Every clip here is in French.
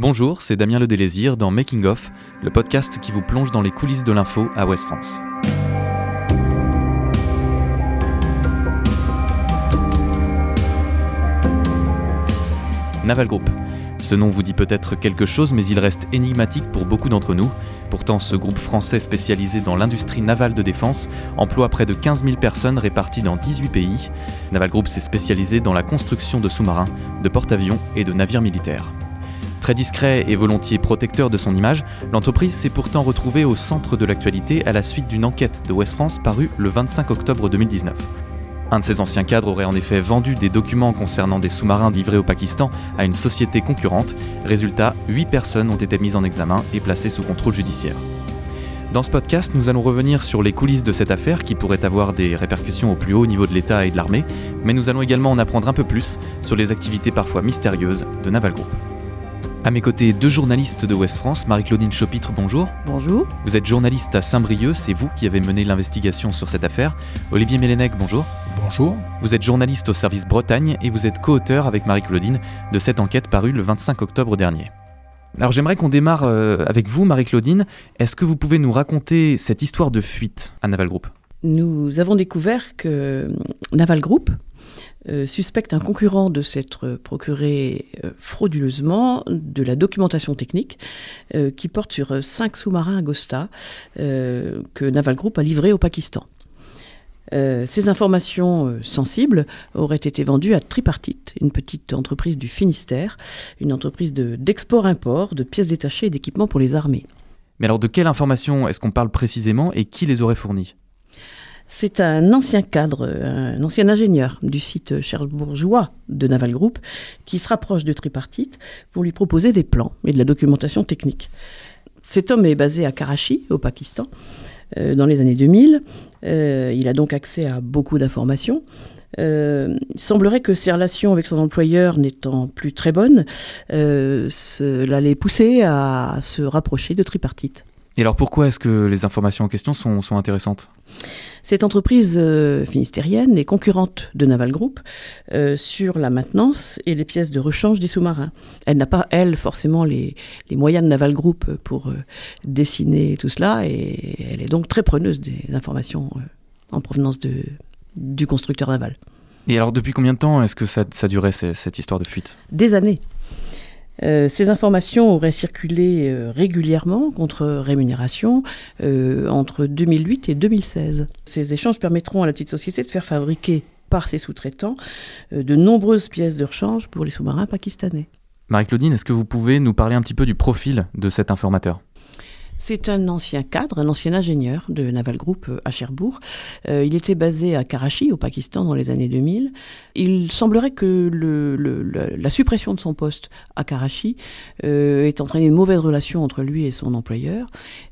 Bonjour, c'est Damien Le Délésir dans Making Off, le podcast qui vous plonge dans les coulisses de l'info à Ouest France. Naval Group. Ce nom vous dit peut-être quelque chose, mais il reste énigmatique pour beaucoup d'entre nous. Pourtant, ce groupe français spécialisé dans l'industrie navale de défense emploie près de 15 000 personnes réparties dans 18 pays. Naval Group s'est spécialisé dans la construction de sous-marins, de porte-avions et de navires militaires. Très discret et volontiers protecteur de son image, l'entreprise s'est pourtant retrouvée au centre de l'actualité à la suite d'une enquête de West France parue le 25 octobre 2019. Un de ses anciens cadres aurait en effet vendu des documents concernant des sous-marins livrés au Pakistan à une société concurrente. Résultat, 8 personnes ont été mises en examen et placées sous contrôle judiciaire. Dans ce podcast, nous allons revenir sur les coulisses de cette affaire qui pourrait avoir des répercussions au plus haut niveau de l'État et de l'armée, mais nous allons également en apprendre un peu plus sur les activités parfois mystérieuses de Naval Group. À mes côtés, deux journalistes de Ouest France. Marie-Claudine Chopitre, bonjour. Bonjour. Vous êtes journaliste à Saint-Brieuc, c'est vous qui avez mené l'investigation sur cette affaire. Olivier Mélenec, bonjour. Bonjour. Vous êtes journaliste au service Bretagne et vous êtes co-auteur avec Marie-Claudine de cette enquête parue le 25 octobre dernier. Alors j'aimerais qu'on démarre euh, avec vous, Marie-Claudine. Est-ce que vous pouvez nous raconter cette histoire de fuite à Naval Group? Nous avons découvert que Naval Group euh, suspecte un concurrent de s'être procuré euh, frauduleusement de la documentation technique euh, qui porte sur cinq sous-marins Agosta que Naval Group a livrés au Pakistan. ces informations sensibles auraient été vendues à Tripartite, une petite entreprise du Finistère, une entreprise d'export-import de, pièces détachées et d'équipements pour les armées. Mais alors de quelles informations est-ce qu'on parle précisément et qui les aurait fournies? C'est un ancien cadre, un ancien ingénieur du site cherbourgeois de Naval Group qui se rapproche de Tripartite pour lui proposer des plans et de la documentation technique. Cet homme est basé à Karachi, au Pakistan, euh, dans les années 2000. Euh, il a donc accès à beaucoup d'informations. Euh, il semblerait que ses relations avec son employeur n'étant plus très bonnes, cela l'ait poussé à se rapprocher de Tripartite. Et alors pourquoi est-ce que les informations en question sont, sont intéressantes? Cette entreprise euh, finistérienne est concurrente de Naval Group euh, sur la maintenance et les pièces de rechange des sous-marins. Elle n'a pas, elle, forcément les, les, moyens de Naval Group pour euh, dessiner tout cela et elle est donc très preneuse des informations en provenance de, du constructeur naval. Et alors depuis combien de temps est-ce que ça, ça durait cette histoire de fuite? Des années. Euh, ces informations auraient circulé euh, régulièrement contre rémunération euh, entre 2008 et 2016. Ces échanges permettront à la petite société de faire fabriquer par ses sous-traitants de nombreuses pièces de rechange pour les sous-marins pakistanais. Marie-Claudine, est-ce que vous pouvez nous parler un petit peu du profil de cet informateur? C'est un ancien cadre, un ancien ingénieur de Naval Group euh, à Cherbourg. Euh, il était basé à Karachi, au Pakistan, dans les années 2000. Il semblerait que la suppression de son poste à Karachi euh, ait entraîné une mauvaise relation entre lui et son employeur,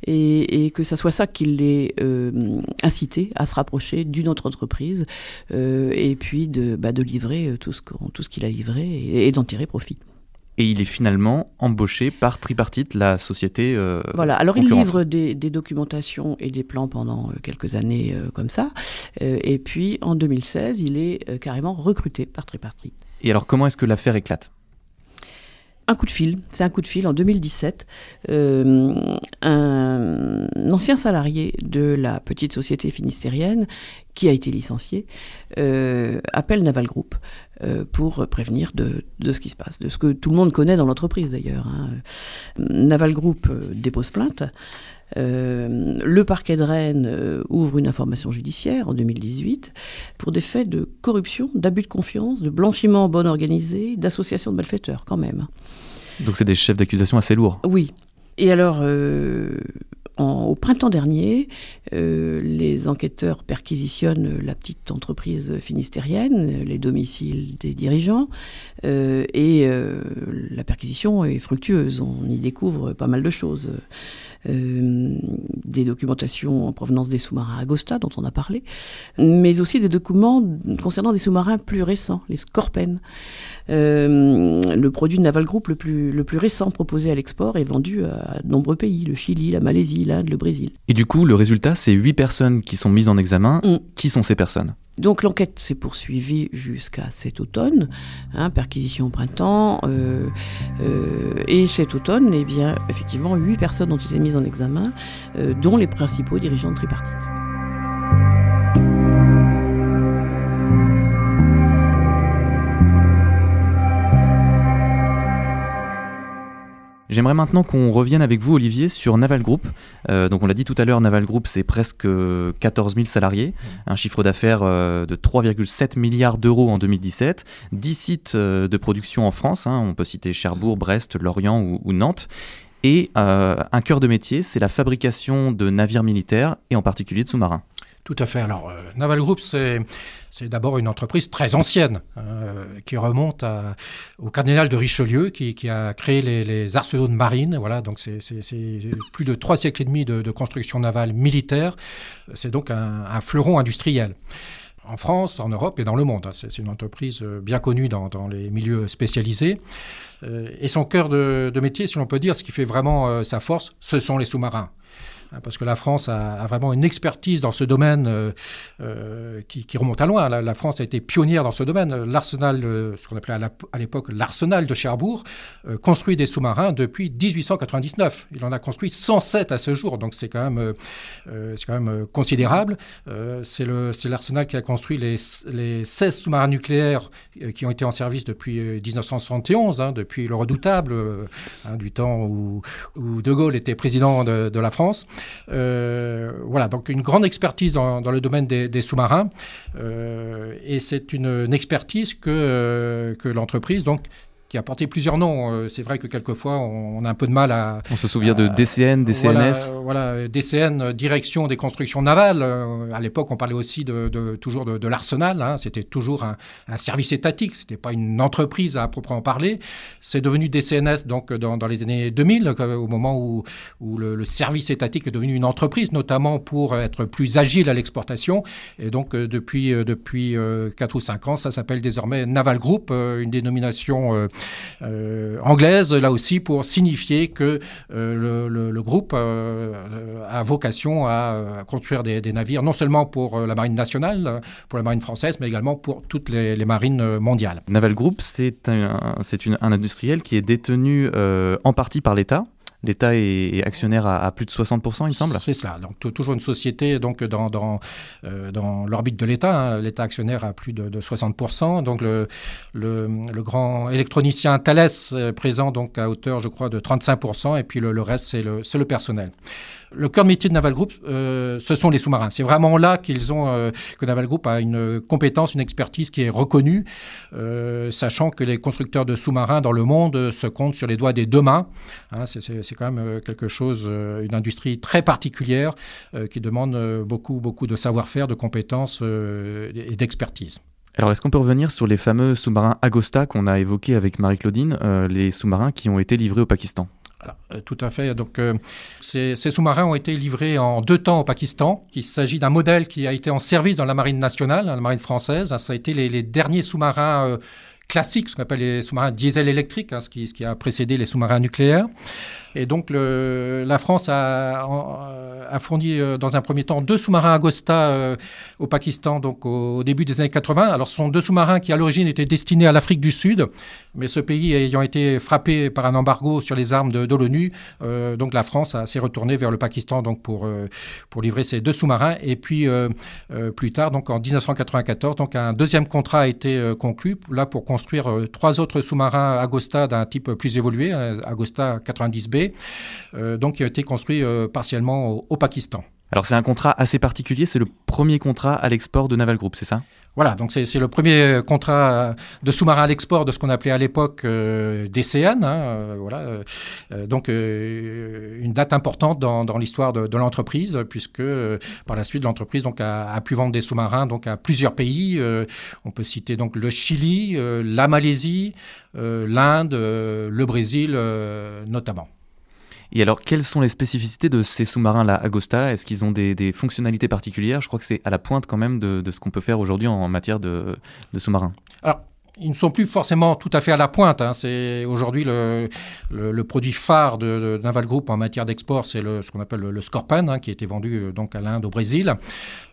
et, que ce soit ça qui l'ait incité à se rapprocher d'une autre entreprise, et puis de, bah, livrer tout ce qu'il a livré et d'en tirer profit et il est finalement embauché par Tripartite, la société. Euh, voilà, alors il livre des, documentations et des plans pendant euh, quelques années euh, comme ça, et puis en 2016, il est carrément recruté par Tripartite. Et alors comment est-ce que l'affaire éclate? Un coup de fil, c'est un coup de fil en 2017. Euh, un ancien salarié de la petite société finistérienne qui a été licencié euh, appelle Naval Group euh, pour prévenir de, ce qui se passe, de ce que tout le monde connaît dans l'entreprise d'ailleurs. Hein. Naval Group dépose plainte. Le parquet de Rennes ouvre une information judiciaire en 2018 pour des faits de corruption, d'abus de confiance, de blanchiment bon organisé, d'association de malfaiteurs quand même. Donc c'est des chefs d'accusation assez lourds. Oui. Et alors, euh, au printemps dernier, les enquêteurs perquisitionnent la petite entreprise finistérienne, les domiciles des dirigeants, et la perquisition est fructueuse. On y découvre pas mal de choses. Euh, des documentations en provenance des sous-marins Agosta, dont on a parlé, mais aussi des documents concernant des sous-marins plus récents, les Scorpen. Euh, le produit de Naval Group le plus, le plus récent proposé à l'export est vendu à de nombreux pays, le Chili, la Malaisie, le Brésil. Et du coup, le résultat, c'est huit personnes qui sont mises en examen. Mm. Qui sont ces personnes? Donc l'enquête s'est poursuivie jusqu'à cet automne, hein, perquisition au printemps, euh, euh, et cet automne, eh bien, effectivement, huit personnes ont été mises en examen, euh, dont les principaux dirigeants de tripartite. J'aimerais maintenant qu'on revienne avec vous, Olivier, sur Naval Group. Euh, donc, on l'a dit tout à l'heure, Naval Group, c'est presque 14 000 salariés, mmh. un chiffre d'affaires euh, de 3,7 milliards d'euros en 2017, 10 sites euh, de production en France, hein. on peut citer Cherbourg, Brest, Lorient ou, Nantes, et un cœur de métier, c'est la fabrication de navires militaires et en particulier de sous-marins. Tout à fait. Alors, Naval Group, c'est d'abord une entreprise très ancienne, euh, qui remonte au cardinal de Richelieu, qui, a créé les, arsenaux de marine. Voilà, donc c'est plus de trois siècles et demi de, construction navale militaire. C'est donc un, fleuron industriel en France, en Europe et dans le monde. C'est une entreprise bien connue dans, les milieux spécialisés. Euh, et son cœur de, métier, si l'on peut dire, ce qui fait vraiment euh, sa force, ce sont les sous-marins. Hein, parce que la France a, vraiment une expertise dans ce domaine euh, euh, qui, remonte à loin. La, France a été pionnière dans ce domaine. L'arsenal, ce qu'on appelait à l'époque l'arsenal de Cherbourg, euh, construit des sous-marins depuis 1899. Il en a construit 107 à ce jour, donc c'est quand même, c'est quand même considérable. c'est l'arsenal qui a construit les, les 16 sous-marins nucléaires qui ont été en service depuis 1971, hein, depuis le redoutable, hein, du temps où, De Gaulle était président de, de la France. Euh, voilà, donc une grande expertise dans, le domaine des, sous-marins. Euh, et c'est une, expertise que, euh, que l'entreprise donc qui a porté plusieurs noms. Euh, c'est vrai que quelquefois, on, a un peu de mal à... On se souvient de DCN, DCNS Voilà, DCN, Direction des constructions navales. Euh, à l'époque, on parlait aussi de, toujours de, l'arsenal. Hein. C'était toujours un, service étatique. Ce n'était pas une entreprise à proprement parler. C'est devenu DCNS donc, dans, les années 2000, euh, au moment où, où le, service étatique est devenu une entreprise, notamment pour être plus agile à l'exportation. Et donc, depuis, depuis 4 ou 5 ans, ça s'appelle désormais Naval Group, une dénomination euh, anglaise, là aussi pour signifier que euh, le, groupe euh, a vocation à construire des, navires, non seulement pour la marine nationale, pour la marine française, mais également pour toutes les, marines mondiales. Naval Group, c'est un, un, industriel qui est détenu en partie par l'État. L'État est, actionnaire à, plus de 60%, il semble C'est ça. Donc, toujours une société donc, dans, dans, euh, dans l'orbite de l'État. Hein. L'État actionnaire à plus de, 60%. Donc, le, le, grand électronicien Thales présent donc, à hauteur, je crois, de 35%. Et puis, le, le reste, c'est le, le personnel le cœur de métier de Naval Group, euh, ce sont les sous-marins. C'est vraiment là qu'ils ont euh, que Naval Group a une compétence, une expertise qui est reconnue, euh, sachant que les constructeurs de sous-marins dans le monde se comptent sur les doigts des deux mains. Hein, c'est quand même quelque chose, une industrie très particulière qui demande beaucoup, beaucoup de savoir-faire, de compétences et d'expertise. Alors, est-ce qu'on peut revenir sur les fameux sous-marins Agosta qu'on a évoqués avec Marie-Claudine, les sous-marins qui ont été livrés au Pakistan? Euh, tout à fait. Donc, euh, ces, sous-marins ont été livrés en deux temps au Pakistan. Il s'agit d'un modèle qui a été en service dans la marine nationale, la marine française. Ça a été les, derniers sous-marins euh, classiques, ce qu'on appelle les sous-marins diesel électriques, hein, ce, qui, a précédé les sous-marins nucléaires. Et donc la France a, fourni euh, dans un premier temps deux sous-marins Agosta euh, au Pakistan donc au, début des années 80. Alors ce sont deux sous-marins qui à l'origine étaient destinés à l'Afrique du Sud, mais ce pays ayant été frappé par un embargo sur les armes de, l'ONU, euh, donc la France s'est retournée vers le Pakistan donc pour, pour livrer ces deux sous-marins. Et puis plus tard, donc en 1994, donc un deuxième contrat a été conclu là pour construire trois autres sous-marins Agosta d'un type plus évolué, Agosta 90B. Euh, donc qui a été construit euh, partiellement au, Pakistan. Alors c'est un contrat assez particulier, c'est le premier contrat à l'export de Naval Group, c'est ça? Voilà, donc c'est le premier contrat de sous-marin à l'export de ce qu'on appelait à l'époque euh, DCN. Hein, voilà, donc une date importante dans, l'histoire de, l'entreprise, puisque par la suite l'entreprise donc a, pu vendre des sous-marins donc à plusieurs pays. on peut citer donc le Chili, la Malaisie, l'Inde, le Brésil notamment. Et alors, quelles sont les spécificités de ces sous-marins-là, Agosta? Est-ce qu'ils ont des, fonctionnalités particulières? Je crois que c'est à la pointe quand même de, ce qu'on peut faire aujourd'hui en, matière de, sous-marins. Alors, ils ne sont plus forcément tout à fait à la pointe. Hein. C'est aujourd'hui le, le, produit phare de, Naval Group en matière d'export, c'est ce qu'on appelle le, Scorpion, hein, qui a été vendu euh, donc à l'Inde, au Brésil.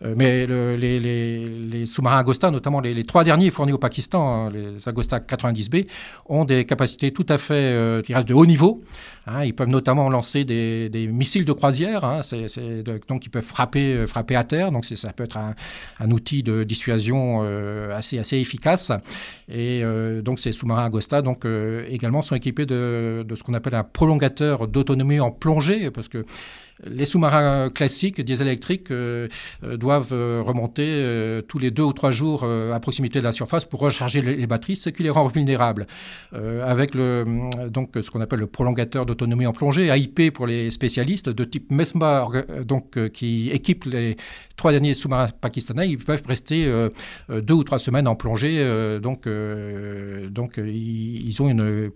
Euh, mais les, sous-marins Agosta, notamment les, trois derniers fournis au Pakistan, hein, les Agosta 90B, ont des capacités tout à fait euh, qui restent de haut niveau. ils peuvent notamment lancer des, missiles de croisière, donc ils peuvent frapper, frapper à terre. Donc ça peut être un, outil de dissuasion assez, assez efficace. Euh, donc ces sous-marins Agosta donc, euh, également sont équipés de, de ce qu'on appelle un prolongateur d'autonomie en plongée, parce que les sous-marins classiques, diesel électriques, euh, euh, doivent euh, remonter tous les deux ou trois jours à proximité de la surface pour recharger les, batteries, ce qui les rend vulnérables. avec donc, ce qu'on appelle le prolongateur d'autonomie en plongée, AIP pour les spécialistes, de type MESMA, donc, qui équipe les trois derniers sous-marins pakistanais, ils peuvent rester deux ou trois semaines en plongée. donc, ils, ont une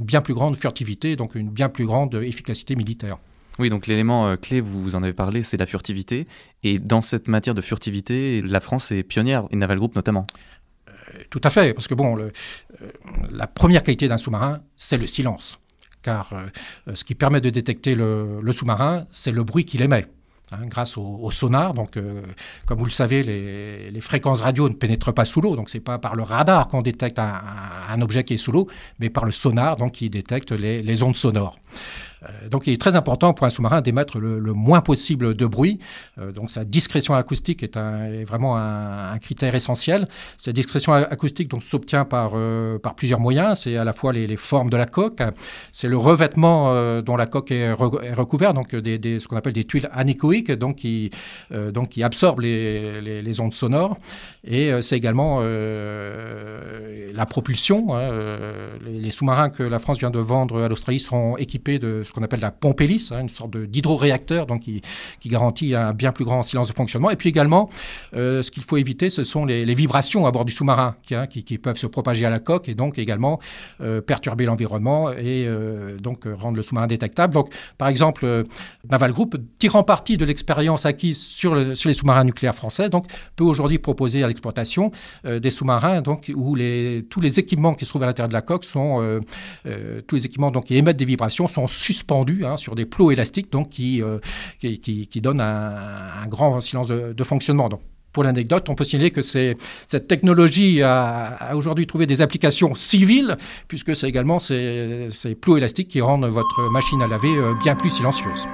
bien plus grande furtivité, donc une bien plus grande efficacité militaire. Oui, donc l'élément euh, clé, vous, en avez parlé, c'est la furtivité. Et dans cette matière de furtivité, la France est pionnière, et Naval Group notamment. Euh, tout à fait, parce que bon, euh, la première qualité d'un sous-marin, c'est le silence. Car ce qui permet de détecter le, sous-marin, c'est le bruit qu'il émet. Hein, grâce au, sonar. Donc, comme vous le savez, les, fréquences radio ne pénètrent pas sous l'eau. Donc, c'est pas par le radar qu'on détecte un, objet qui est sous l'eau, mais par le sonar, donc qui détecte les ondes sonores. Euh, donc il est très important pour un sous-marin d'émettre le, moins possible de bruit. Euh, donc sa discrétion acoustique est, vraiment un, critère essentiel. Cette discrétion acoustique donc s'obtient par, euh, par plusieurs moyens. C'est à la fois les, formes de la coque, c'est le revêtement dont la coque est, recouverte, donc des, ce qu'on appelle des tuiles anéchoïques, donc qui, absorbent les, les, ondes sonores. Et c'est également la propulsion. Hein, les, sous-marins que la France vient de vendre à l'Australie seront équipés de ce qu'on appelle la pompe hélice, hein, une sorte d'hydroréacteur donc qui, garantit un bien plus grand silence de fonctionnement. Et puis également, euh, ce qu'il faut éviter, ce sont les, vibrations à bord du sous-marin hein, qui, peuvent se propager à la coque et donc également euh, perturber l'environnement et euh, donc rendre le sous-marin détectable. Donc, par exemple, Naval Group, tirant parti de l'expérience acquise sur, le, sur les sous-marins nucléaires français, donc peut aujourd'hui proposer à l'exploitation des sous-marins où tous les équipements qui se trouvent à l'intérieur de la coque sont tous les équipements donc qui émettent des vibrations sont suspendus suspendus hein, sur des plots élastiques donc, qui, euh, qui, qui, donnent un, grand silence de, fonctionnement. Donc, pour l'anecdote, on peut signaler que cette technologie a, aujourd'hui trouvé des applications civiles, puisque c'est également ces, ces, plots élastiques qui rendent votre machine à laver euh, bien plus silencieuse.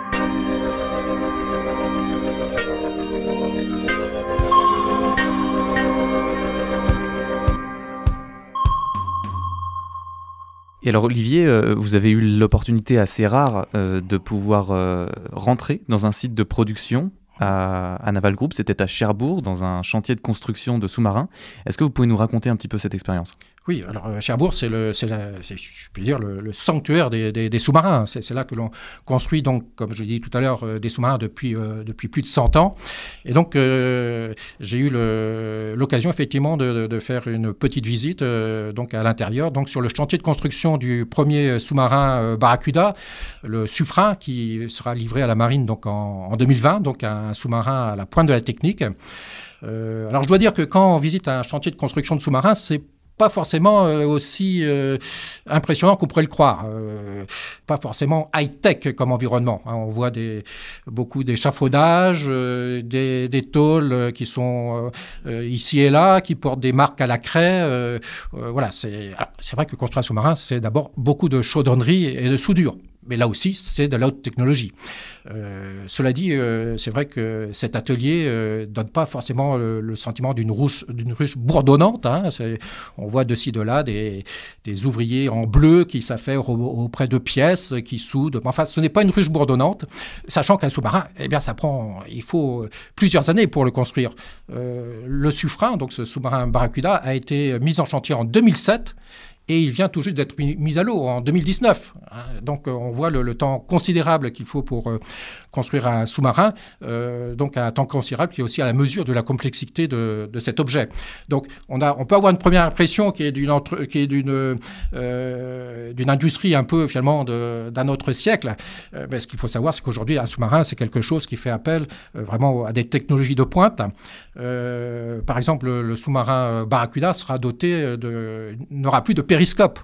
Et alors Olivier, euh, vous avez eu l'opportunité assez rare euh, de pouvoir euh, rentrer dans un site de production à, à Naval Group, c'était à Cherbourg, dans un chantier de construction de sous-marins. Est-ce que vous pouvez nous raconter un petit peu cette expérience? Oui, alors euh, Cherbourg, c'est le, c'est je peux dire, le, sanctuaire des, des, sous-marins. C'est, là que l'on construit, donc, comme je l'ai dit tout à l'heure, euh, des sous-marins depuis, euh, depuis plus de 100 ans. Et donc, j'ai eu l'occasion, effectivement, de, de, faire une petite visite donc à l'intérieur, donc sur le chantier de construction du premier sous-marin Barracuda, le Suffren, qui sera livré à la marine donc, en, en 2020, donc un sous-marin à la pointe de la technique. alors, je dois dire que quand on visite un chantier de construction de sous-marins, c'est pas forcément euh, aussi euh, impressionnant qu'on pourrait le croire. Euh, pas forcément high-tech comme environnement. Hein. On voit des, beaucoup d'échafaudages, des, des tôles qui sont ici et là, qui portent des marques à la craie. voilà, c'est vrai que construire un sous-marin, c'est d'abord beaucoup de chaudronnerie et de soudure. Mais là aussi, c'est de la haute technologie. Euh, cela dit, euh, c'est vrai que cet atelier ne euh, donne pas forcément le, sentiment d'une ruche, bourdonnante. Hein. On voit de ci, de là des, des ouvriers en bleu qui s'affairent auprès de pièces, qui soudent. Enfin, ce n'est pas une ruche bourdonnante, sachant qu'un sous-marin, eh bien, ça prend, il faut plusieurs années pour le construire. le Suffren, donc ce sous-marin Barracuda, a été mis en chantier en 2007 et il vient tout juste d'être mis à l'eau en 2019. Hein. Donc on voit le, temps considérable qu'il faut pour construire un sous-marin, donc un temps considérable qui est aussi à la mesure de la complexité de, cet objet. Donc on, a, on peut avoir une première impression qui est d'une d'une industrie un peu finalement d'un autre siècle. mais ce qu'il faut savoir, c'est qu'aujourd'hui un sous-marin c'est quelque chose qui fait appel vraiment à des technologies de pointe. par exemple, le sous-marin Barracuda sera doté de n'aura plus de périscope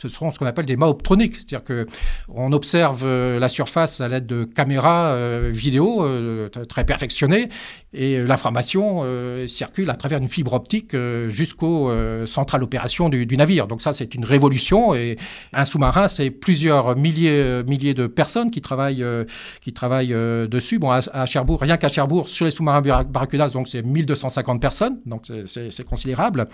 ce seront ce qu'on appelle des mâts optroniques, c'est-à-dire qu'on observe euh, la surface à l'aide de caméras euh, vidéo euh, très perfectionnées et l'information circule à travers une fibre optique jusqu'au central opération du, navire. Donc ça, c'est une révolution et un sous-marin, c'est plusieurs milliers, milliers de personnes qui travaillent, qui travaillent dessus. Bon, à, Cherbourg, rien qu'à Cherbourg, sur les sous-marins Barracudas, donc c'est 1250 personnes, donc c'est considérable.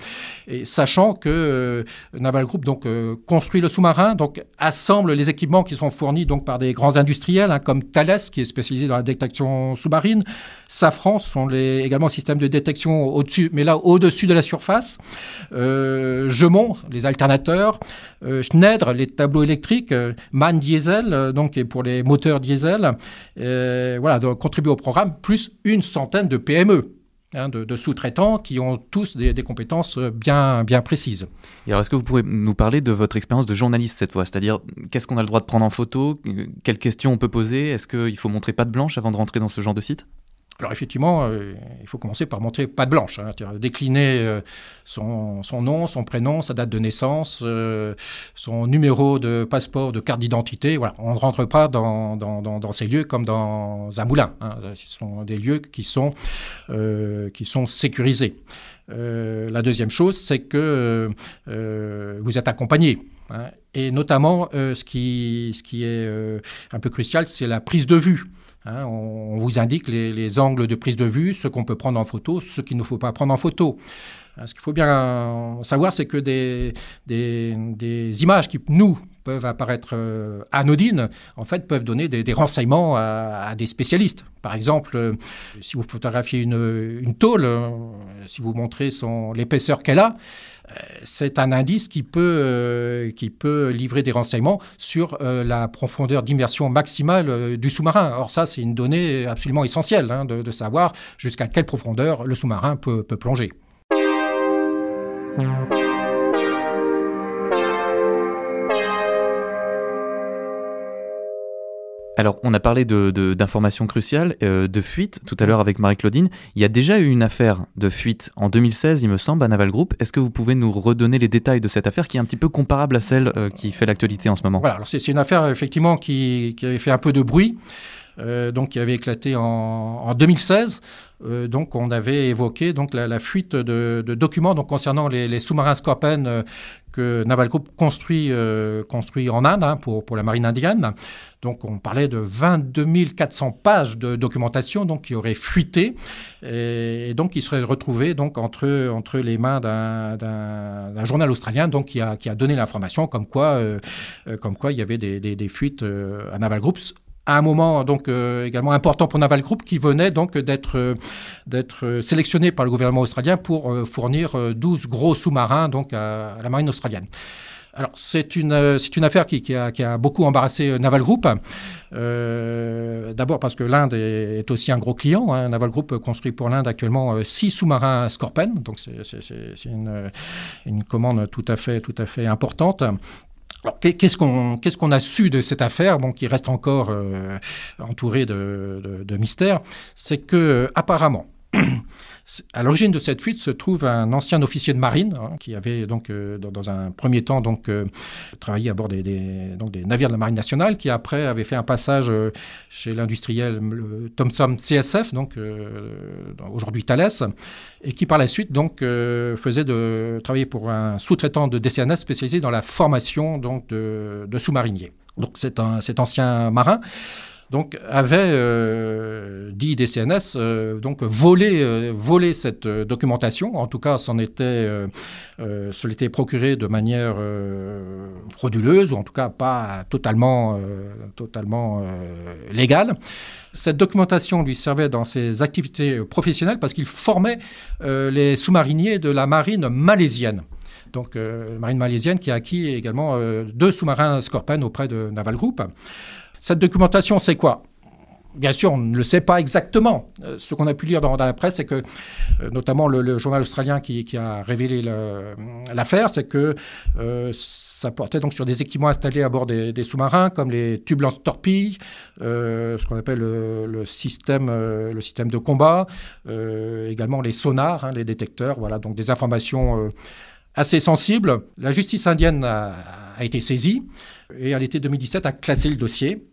Et sachant que Naval Group donc construit le sous-marin, donc assemble les équipements qui sont fournis donc par des grands industriels hein, comme Thales qui est spécialisé dans la détection sous-marine, Safran sont les, également systèmes de détection au-dessus, mais là au-dessus de la surface, euh, Gemont les alternateurs, euh, Schneider les tableaux électriques, euh, MAN diesel euh, donc pour les moteurs diesel, voilà donc contribuent au programme plus une centaine de PME. Hein, de, sous-traitants qui ont tous des, compétences bien, bien précises. Et alors, est-ce que vous pourriez nous parler de votre expérience de journaliste cette fois? C'est-à-dire, qu'est-ce qu'on a le droit de prendre en photo? Quelles questions on peut poser? Est-ce qu'il faut montrer pas de blanche avant de rentrer dans ce genre de site? Alors effectivement, euh, il faut commencer par montrer pas de blanche, hein, décliner euh, son, nom, son prénom, sa date de naissance, euh, son numéro de passeport, de carte d'identité. Voilà. On ne rentre pas dans, dans, ces lieux comme dans un moulin. Hein. Ce sont des lieux qui sont, qui sont sécurisés. la deuxième chose, c'est que vous êtes accompagné. Hein. et notamment, ce, qui, ce qui est un peu crucial, c'est la prise de vue. Hein, on, vous indique les, angles de prise de vue, ce qu'on peut prendre en photo, ce qu'il ne faut pas prendre en photo. Hein, ce qu'il faut bien savoir, c'est que des, images qui, nous, peuvent apparaître euh, anodines, en fait, peuvent donner des, renseignements à, des spécialistes. Par exemple, euh, si vous photographiez une, tôle, euh, si vous montrez l'épaisseur qu'elle a, c'est un indice qui peut, euh, qui peut livrer des renseignements sur euh, la profondeur d'immersion maximale euh, du sous-marin. Or ça, c'est une donnée absolument essentielle hein, de, savoir jusqu'à quelle profondeur le sous-marin peut plonger. Alors, on a parlé d'informations de, cruciales, euh, de fuite tout à l'heure avec Marie-Claudine. Il y a déjà eu une affaire de fuite en 2016, il me semble, à Naval Group. Est-ce que vous pouvez nous redonner les détails de cette affaire qui est un petit peu comparable à celle euh, qui fait l'actualité en ce moment? Voilà, c'est une affaire effectivement qui, avait fait un peu de bruit. Euh, donc qui avait éclaté en, 2016. donc on avait évoqué donc la, fuite de, documents donc concernant les, sous-marins Scorpion que Naval Group construit, construit en Inde hein, pour, pour la marine indienne. Donc on parlait de 22 400 pages de documentation donc, qui auraient fuité et, donc qui seraient retrouvées donc, entre, entre les mains d'un journal australien donc, qui, a, qui a donné l'information comme, quoi, euh, euh, comme quoi il y avait des, fuites euh, à Naval Group à un moment donc également important pour Naval Group qui venait donc d'être d'être sélectionné par le gouvernement australien pour fournir 12 gros sous-marins donc à, la marine australienne. Alors, c'est une, euh, affaire qui, a, beaucoup embarrassé euh, Naval Group. Euh, d'abord parce que l'Inde est, aussi un gros client. Hein. Naval Group construit pour l'Inde actuellement six sous-marins Scorpion, donc c'est, une, commande tout à fait importante. Alors, qu'est-ce qu'on a su de cette affaire, bon, qui reste encore entourée de, de, de mystères? C'est que apparemment, à l'origine de cette fuite se trouve un ancien officier de marine hein, qui avait donc euh, dans, un premier temps donc euh, travaillé à bord des, navires de la marine nationale, qui après avait fait un passage euh, chez l'industriel Thomson CSF, donc aujourd'hui Thales, et qui par la suite donc faisait travailler pour un sous-traitant de DCNS spécialisé dans la formation donc de, de sous-mariniers. Donc c'est un cet ancien marin donc avait euh, dit DCNS euh, donc volé, euh, cette documentation. En tout cas, s'en était, se l'était procuré de manière frauduleuse ou en tout cas pas totalement, totalement légale. Cette documentation lui servait dans ses activités professionnelles parce qu'il formait les sous-mariniers de la marine malaisienne. donc marine malaisienne, qui a acquis également deux sous-marins Scorpion auprès de Naval Group. Cette documentation, c'est quoi? Bien sûr, on ne le sait pas exactement. ce qu'on a pu lire dans, la presse, c'est que, notamment le, journal australien qui, a révélé l'affaire, c'est que ça portait donc sur des équipements installés à bord des, sous-marins, comme les tubes lance-torpilles, euh, ce qu'on appelle le, système, euh, le système de combat, euh, également les sonars, hein, les détecteurs, voilà, donc des informations assez sensibles. La justice indienne a, été saisie et à l'été 2017 a classé le dossier.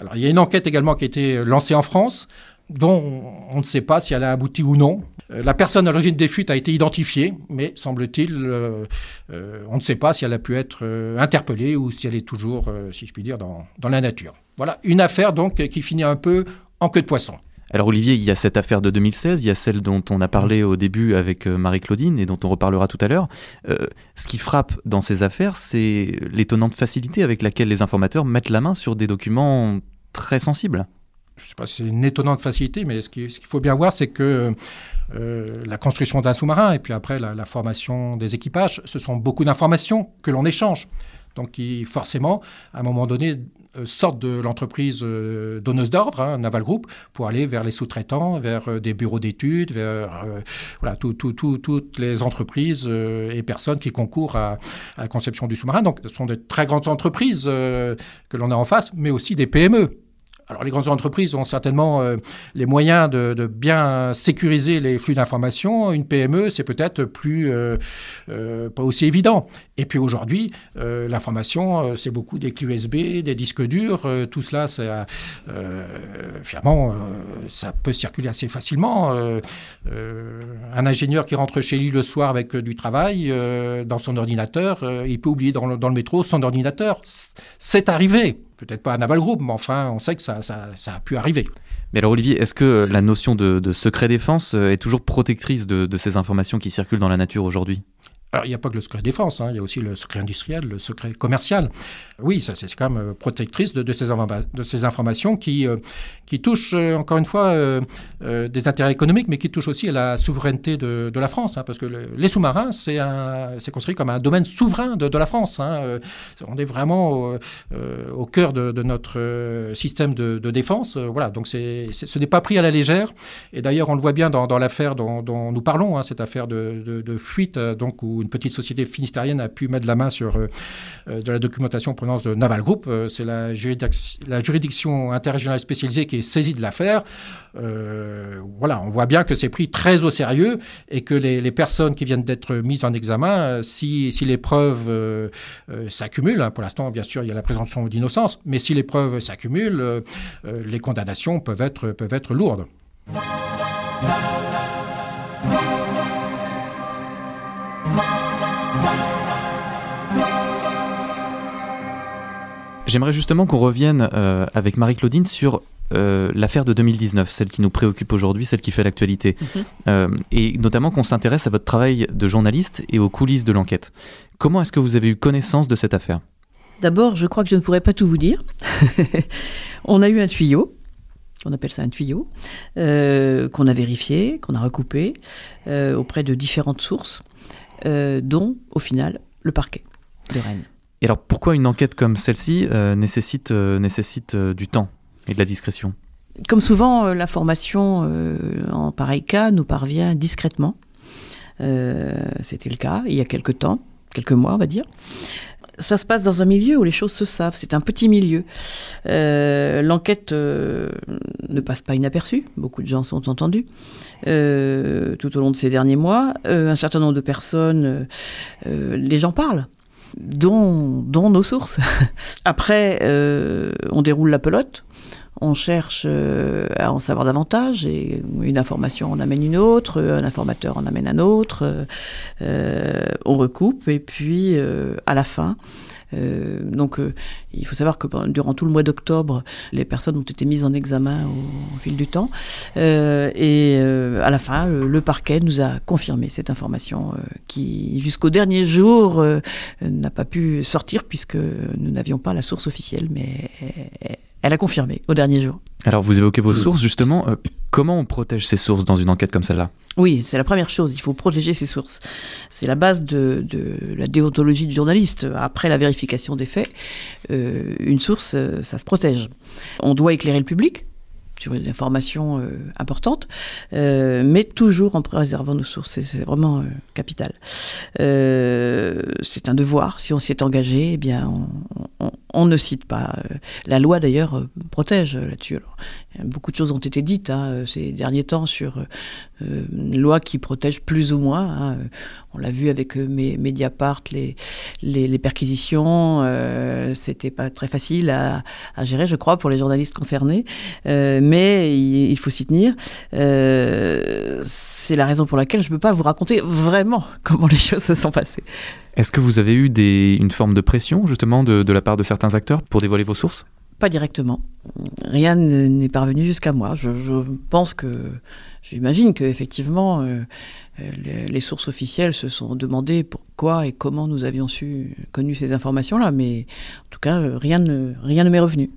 Alors, il y a une enquête également qui a été lancée en France dont on ne sait pas si elle a abouti ou non. Euh, la personne à l'origine des fuites a été identifiée, mais semble-t-il, euh, euh, on ne sait pas si elle a pu être interpellée ou si elle est toujours, si je puis dire, dans, la nature. Voilà, une affaire donc qui finit un peu en queue de poisson. Alors Olivier, il y a cette affaire de 2016, il y a celle dont on a parlé au début avec Marie-Claudine et dont on reparlera tout à l'heure. ce qui frappe dans ces affaires, c'est l'étonnante facilité avec laquelle les informateurs mettent la main sur des documents très sensibles je ne sais pas si c'est une étonnante facilité, mais ce qu'il faut bien voir, c'est que euh, la construction d'un sous-marin et puis après la, formation des équipages, ce sont beaucoup d'informations que l'on échange. Donc qui forcément, à un moment donné, euh, sortent de l'entreprise euh, donneuse d'ordre, hein, Naval Group, pour aller vers les sous-traitants, vers des bureaux d'études, vers voilà, toutes les entreprises et personnes qui concourent à, à, la conception du sous-marin. Donc ce sont de très grandes entreprises que l'on a en face, mais aussi des PME alors les grandes entreprises ont certainement euh, les moyens de, bien sécuriser les flux d'informations. Une PME, c'est peut-être plus euh, euh, pas aussi évident. Et puis aujourd'hui, l'information, c'est beaucoup des clés USB, des disques durs. tout cela, finalement, ça peut circuler assez facilement. un ingénieur qui rentre chez lui le soir avec du travail dans son ordinateur, il peut oublier dans le métro son ordinateur. C'est arrivé peut-être pas à Naval Group, mais enfin, on sait que ça, a pu arriver. Mais alors Olivier, est-ce que la notion de, secret défense est toujours protectrice de ces informations qui circulent dans la nature aujourd'hui? Il n'y a pas que le secret défense, hein, il y a aussi le secret industriel, le secret commercial. Oui, ça, c'est quand même euh, protectrice de, ces, de ces, informations qui, euh, qui touchent, euh, encore une fois, des intérêts économiques, mais qui touchent aussi à la souveraineté de, la France. Hein, parce que les sous-marins, c'est construit comme un domaine souverain de, la France. Hein, on est vraiment au, cœur de, notre système de, défense. voilà, donc ce n'est pas pris à la légère. Et d'ailleurs, on le voit bien dans, l'affaire dont, nous parlons, cette affaire de, fuite, donc, où une petite société finistérienne a pu mettre la main sur euh, euh, de la documentation en provenance de Naval Group. Euh, c'est la, juridiction interrégionale spécialisée qui est saisie de l'affaire. voilà, on voit bien que c'est pris très au sérieux et que les, personnes qui viennent d'être mises en examen, si, les preuves s'accumulent, hein, pour l'instant, bien sûr, il y a la présomption d'innocence, mais si les preuves s'accumulent, les condamnations peuvent être lourdes. J'aimerais justement qu'on revienne euh, avec Marie-Claudine sur euh, l'affaire de 2019, celle qui nous préoccupe aujourd'hui, celle qui fait l'actualité. Mhm. Euh, et notamment qu'on s'intéresse à votre travail de journaliste et aux coulisses de l'enquête. Comment est-ce que vous avez eu connaissance de cette affaire? D'abord, je crois que je ne pourrais pas tout vous dire. on a eu un tuyau, on appelle ça un tuyau, qu'on a vérifié, qu'on a recoupé auprès de différentes sources. Dont, au final, le parquet de Rennes. Et alors, pourquoi une enquête comme celle-ci euh, nécessite, euh, nécessite du temps et de la discrétion? Comme souvent, l'information en pareil cas nous parvient discrètement. C'était le cas il y a quelques temps, quelques mois, on va dire ça se passe dans un milieu où les choses se savent. C'est un petit milieu. Euh, l'enquête euh, ne passe pas inaperçue. Beaucoup de gens sont entendus euh, tout au long de ces derniers mois. un certain nombre de personnes, les gens parlent. Dont, nos sources. Après, on déroule la pelote, on cherche à en savoir davantage et une information en amène une autre, un informateur en amène un autre, on recoupe et puis à la fin, donc il faut savoir que durant tout le mois d'octobre, les personnes ont été mises en examen au, fil du temps. et à la fin, le, parquet nous a confirmé cette information qui, jusqu'au dernier jour, n'a pas pu sortir puisque nous n'avions pas la source officielle, mais elle a confirmé au dernier jour. Alors vous évoquez vos sources justement. Comment on protège ses sources dans une enquête comme celle-là? Oui, c'est la première chose, il faut protéger ses sources. C'est la base de, la déontologie du journaliste. Après la vérification des faits, euh, une source, euh, ça se protège. On doit éclairer le public, sur une information euh, importante, mais toujours en préservant nos sources. C'est vraiment capital. c'est un devoir. Si on s'y est engagé, eh bien, on, ne cite pas. La loi, d'ailleurs, protège là-dessus. Beaucoup de choses ont été dites hein, euh, ces derniers temps sur euh, une loi qui protège plus ou moins. Hein. On l'a vu avec euh, Mediapart, les, les, perquisitions. Euh, C'était pas très facile à, gérer, je crois, pour les journalistes concernés. mais il, faut s'y tenir. C'est la raison pour laquelle je ne peux pas vous raconter vraiment comment les choses se sont passées. Est-ce que vous avez eu des, une forme de pression, justement, de la part de certains acteurs pour dévoiler vos sources? Pas directement. Rien n'est parvenu jusqu'à moi. Je, pense que, j'imagine qu'effectivement, euh, les, les, sources officielles se sont demandé pourquoi et comment nous avions su, connu ces informations-là, mais en tout cas, rien ne, rien ne m'est revenu.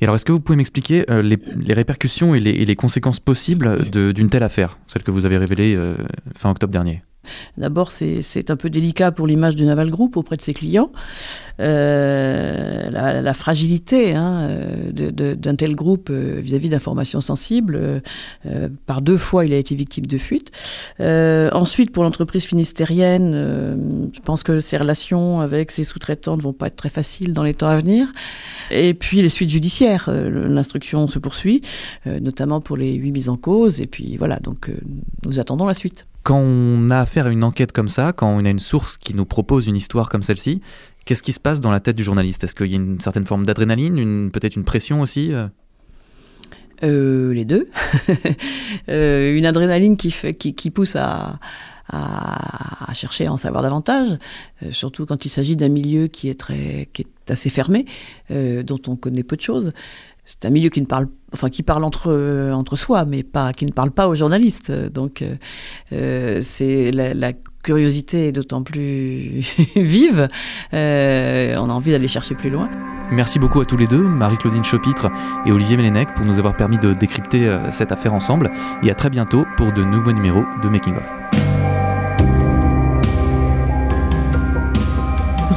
Et alors, est-ce que vous pouvez m'expliquer euh, les, répercussions et les, conséquences possibles d'une telle affaire, celle que vous avez révélée euh, fin octobre dernier? D'abord, c'est un peu délicat pour l'image du Naval Group auprès de ses clients. Euh, la, fragilité hein, d'un tel groupe euh, vis-à-vis d'informations sensibles. Euh, par deux fois, il a été victime de fuite. ensuite, pour l'entreprise finistérienne, je pense que ses relations avec ses sous-traitants ne vont pas être très faciles dans les temps à venir. Et puis, les suites judiciaires. L'instruction se poursuit, notamment pour les huit mises en cause. Et puis, voilà, donc nous attendons la suite. Quand on a affaire à une enquête comme ça, quand on a une source qui nous propose une histoire comme celle-ci, qu'est-ce qui se passe dans la tête du journaliste? Est-ce qu'il y a une certaine forme d'adrénaline, peut-être une pression aussi euh? Euh, Les deux. Euh, une adrénaline qui, pousse à, chercher à en savoir davantage, surtout quand il s'agit d'un milieu qui est assez fermé, dont on connaît peu de choses c'est un milieu qui ne parle, enfin qui parle entre entre soi, mais pas qui ne parle pas aux journalistes. Donc euh, euh, c'est la, curiosité est d'autant plus vive. Euh, on a envie d'aller chercher plus loin. Merci beaucoup à tous les deux, Marie-Claudine Chopitre et Olivier Mélenec, pour nous avoir permis de décrypter cette affaire ensemble. Et à très bientôt pour de nouveaux numéros de Making of.